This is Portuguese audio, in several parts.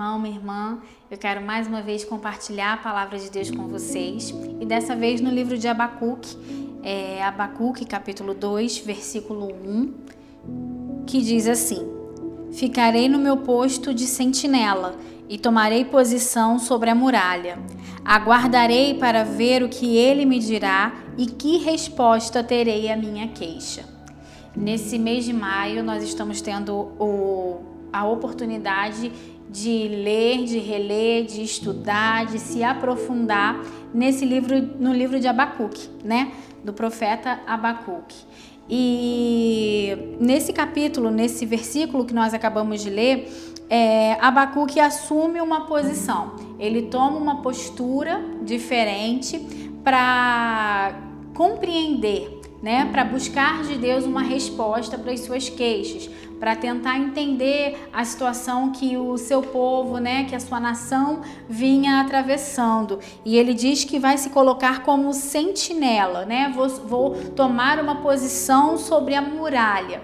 irmão, minha irmã. Eu quero mais uma vez compartilhar a palavra de Deus com vocês. E dessa vez no livro de Abacuque, é, Abacuque, capítulo 2, versículo 1, que diz assim: Ficarei no meu posto de sentinela e tomarei posição sobre a muralha. Aguardarei para ver o que ele me dirá e que resposta terei à minha queixa. Nesse mês de maio, nós estamos tendo o, a oportunidade de ler, de reler, de estudar, de se aprofundar nesse livro, no livro de Abacuque, né? Do profeta Abacuque. E nesse capítulo, nesse versículo que nós acabamos de ler, é, Abacuque assume uma posição. Ele toma uma postura diferente para compreender né, para buscar de Deus uma resposta para as suas queixas, para tentar entender a situação que o seu povo, né, que a sua nação vinha atravessando. E ele diz que vai se colocar como sentinela, né? Vou, vou tomar uma posição sobre a muralha.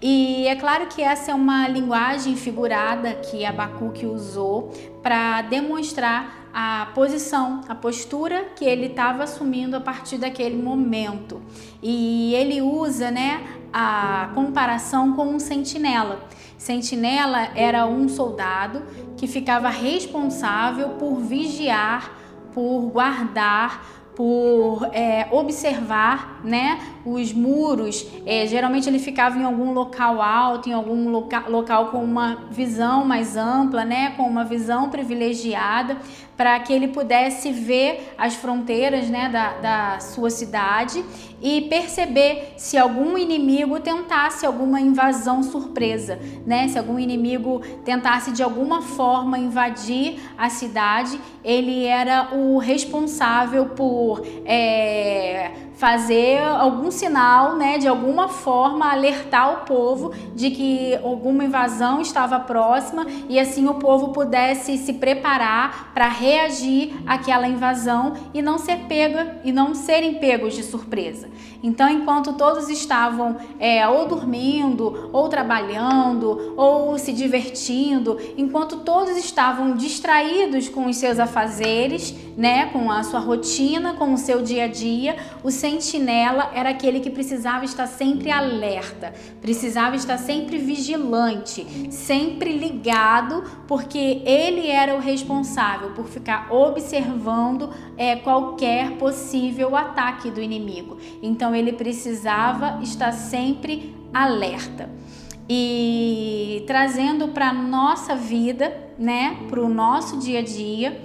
E é claro que essa é uma linguagem figurada que Abacuque usou para demonstrar a posição, a postura que ele estava assumindo a partir daquele momento. E ele usa, né, a comparação com um sentinela. Sentinela era um soldado que ficava responsável por vigiar, por guardar, por é, observar né, os muros. É, geralmente ele ficava em algum local alto, em algum loca local com uma visão mais ampla, né, com uma visão privilegiada, para que ele pudesse ver as fronteiras né, da, da sua cidade e perceber se algum inimigo tentasse alguma invasão surpresa, né? Se algum inimigo tentasse de alguma forma invadir a cidade, ele era o responsável por é, fazer algum sinal, né, de alguma forma alertar o povo de que alguma invasão estava próxima e assim o povo pudesse se preparar para reagir àquela invasão e não ser pega e não serem pegos de surpresa. Então, enquanto todos estavam é, ou dormindo, ou trabalhando, ou se divertindo, enquanto todos estavam distraídos com os seus afazeres, né, com a sua rotina, com o seu dia a dia, o sentinela era aquele que precisava estar sempre alerta, precisava estar sempre vigilante, sempre ligado, porque ele era o responsável por ficar observando é, qualquer possível ataque do inimigo. Então ele precisava estar sempre alerta. E trazendo para nossa vida, né, para o nosso dia a dia,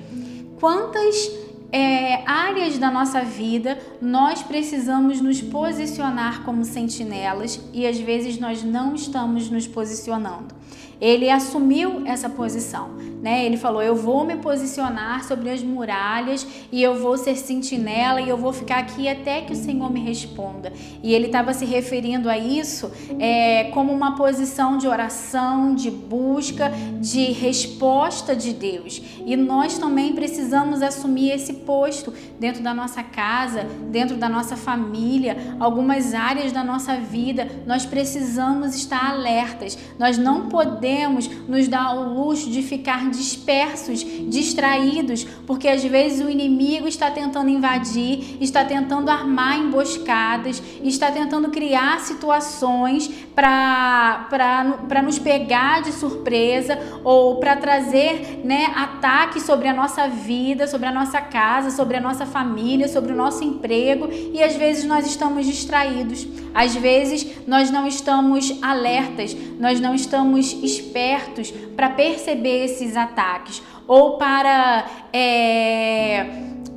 quantas é, áreas da nossa vida nós precisamos nos posicionar como sentinelas e às vezes nós não estamos nos posicionando. Ele assumiu essa posição, né? Ele falou: Eu vou me posicionar sobre as muralhas e eu vou ser sentinela e eu vou ficar aqui até que o Senhor me responda. E ele estava se referindo a isso é, como uma posição de oração, de busca, de resposta de Deus. E nós também precisamos assumir esse posto dentro da nossa casa, dentro da nossa família, algumas áreas da nossa vida. Nós precisamos estar alertas. Nós não podemos nos dar o luxo de ficar dispersos, distraídos, porque às vezes o inimigo está tentando invadir, está tentando armar emboscadas, está tentando criar situações para nos pegar de surpresa ou para trazer né, ataques sobre a nossa vida, sobre a nossa casa, sobre a nossa família, sobre o nosso emprego e às vezes nós estamos distraídos, às vezes nós não estamos alertas, nós não estamos espertos para perceber esses ataques ou para, é,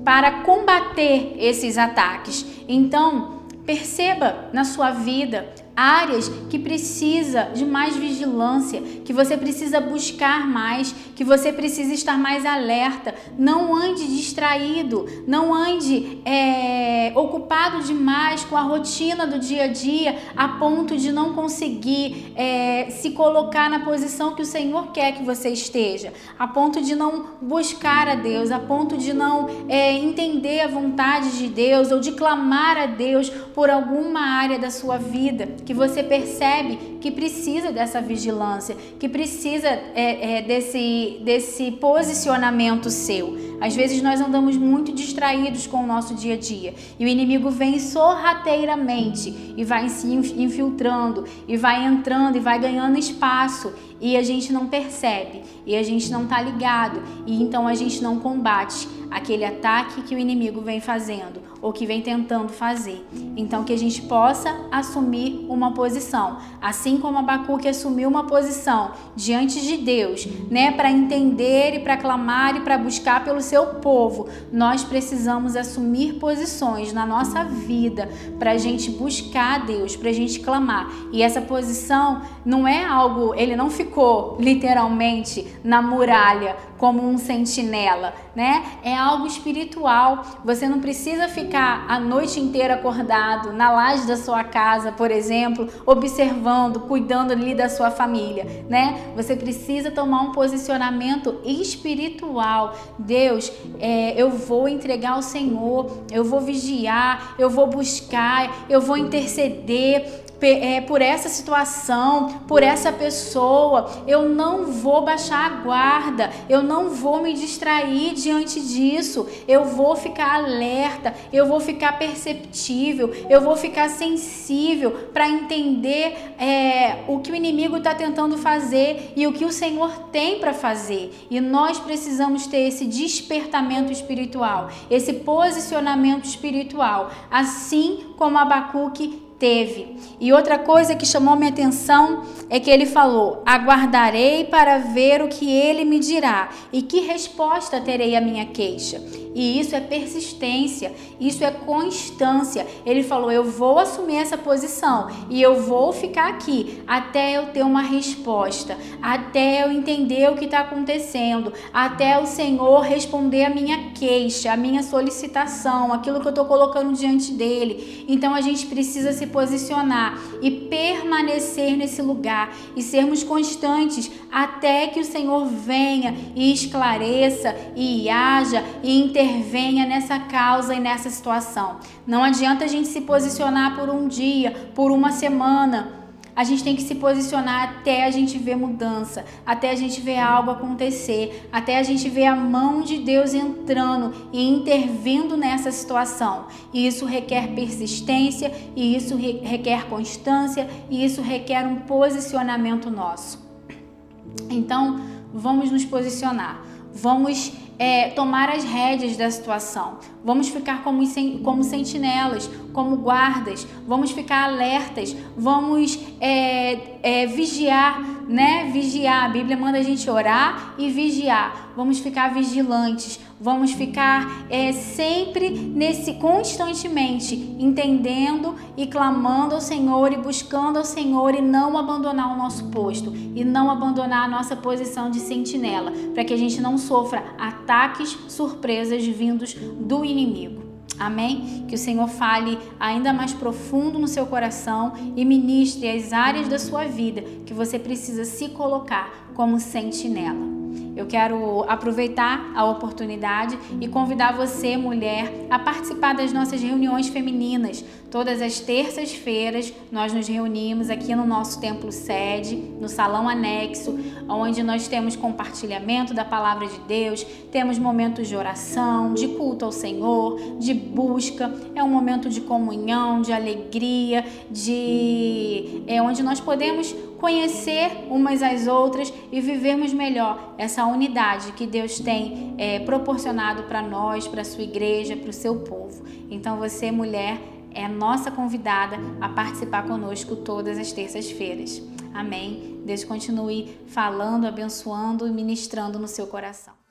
para combater esses ataques. Então, perceba na sua vida áreas que precisa de mais vigilância, que você precisa buscar mais, que você precisa estar mais alerta. Não ande distraído, não ande é, ocupado demais com a rotina do dia a dia, a ponto de não conseguir é, se colocar na posição que o Senhor quer que você esteja, a ponto de não buscar a Deus, a ponto de não é, entender a vontade de Deus ou de clamar a Deus por alguma área da sua vida que você percebe que precisa dessa vigilância, que precisa é, é, desse, desse posicionamento seu. Às vezes nós andamos muito distraídos com o nosso dia a dia e o inimigo vem sorrateiramente e vai se infiltrando e vai entrando e vai ganhando espaço e a gente não percebe e a gente não tá ligado e então a gente não combate aquele ataque que o inimigo vem fazendo ou que vem tentando fazer. Então que a gente possa assumir uma posição, assim como Abacuque assumiu uma posição diante de Deus, né, para entender e para clamar e para buscar pelo seu povo. Nós precisamos assumir posições na nossa vida para a gente buscar a Deus, para a gente clamar. E essa posição não é algo, ele não ficou literalmente na muralha como um sentinela, né? É algo espiritual. Você não precisa ficar a noite inteira acordado na laje da sua casa, por exemplo, observando, cuidando ali da sua família, né? Você precisa tomar um posicionamento espiritual. Deus, é, eu vou entregar ao Senhor, eu vou vigiar, eu vou buscar, eu vou interceder por essa situação, por essa pessoa. Eu não vou baixar a guarda, eu não vou me distrair diante disso. Eu vou ficar alerta, eu vou ficar perceptível, eu vou ficar sensível para entender é, o que o inimigo está tentando fazer e o que o Senhor tem para fazer. E nós precisamos ter esse despertamento espiritual, esse posicionamento espiritual, assim como Abacuque teve. E outra coisa que chamou minha atenção é que ele falou: Aguardarei para ver o que ele me dirá e que resposta terei à minha queixa. E isso é persistência, isso é constância. Ele falou: Eu vou assumir essa posição e eu vou ficar aqui até eu ter uma resposta, até eu entender o que está acontecendo, até o Senhor responder a minha queixa, a minha solicitação, aquilo que eu estou colocando diante dele. Então a gente precisa se posicionar e permanecer nesse lugar e sermos constantes até que o Senhor venha e esclareça e haja e intervenha nessa causa e nessa situação. Não adianta a gente se posicionar por um dia, por uma semana. A gente tem que se posicionar até a gente ver mudança, até a gente ver algo acontecer, até a gente ver a mão de Deus entrando e intervindo nessa situação. E isso requer persistência, e isso requer constância, e isso requer um posicionamento nosso. Então, vamos nos posicionar. Vamos é, tomar as rédeas da situação. Vamos ficar como, como sentinelas, como guardas. Vamos ficar alertas. Vamos é, é, vigiar, né? Vigiar. A Bíblia manda a gente orar e vigiar. Vamos ficar vigilantes. Vamos ficar é, sempre nesse constantemente entendendo e clamando ao Senhor e buscando ao Senhor e não abandonar o nosso posto e não abandonar a nossa posição de sentinela, para que a gente não sofra ataques, surpresas vindos do inimigo. Amém? Que o Senhor fale ainda mais profundo no seu coração e ministre as áreas da sua vida que você precisa se colocar como sentinela. Eu quero aproveitar a oportunidade e convidar você, mulher, a participar das nossas reuniões femininas. Todas as terças-feiras nós nos reunimos aqui no nosso templo sede, no salão anexo, onde nós temos compartilhamento da palavra de Deus, temos momentos de oração, de culto ao Senhor, de busca. É um momento de comunhão, de alegria, de é onde nós podemos conhecer umas às outras e vivermos melhor essa unidade que Deus tem é, proporcionado para nós, para a sua igreja, para o seu povo. Então você, mulher, é nossa convidada a participar conosco todas as terças-feiras. Amém? Deus continue falando, abençoando e ministrando no seu coração.